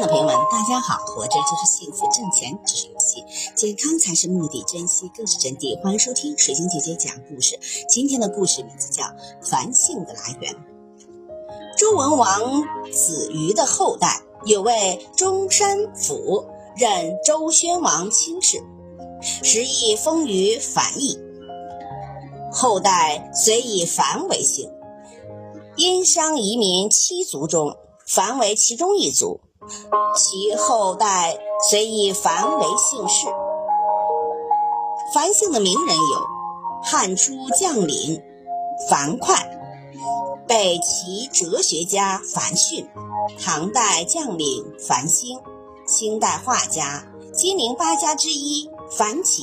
的朋友们，大家好！活着就是幸福，挣钱只是游戏，健康才是目的，珍惜更是真谛。欢迎收听水晶姐姐讲故事。今天的故事名字叫《繁姓的来源》。周文王子瑜的后代有位中山府，任周宣王卿士，时亦封于樊邑。后代虽以樊为姓，殷商移民七族中，樊为其中一族。其后代虽以樊为姓氏，樊姓的名人有汉初将领樊哙，北齐哲学家樊逊，唐代将领樊兴，清代画家金陵八家之一樊起。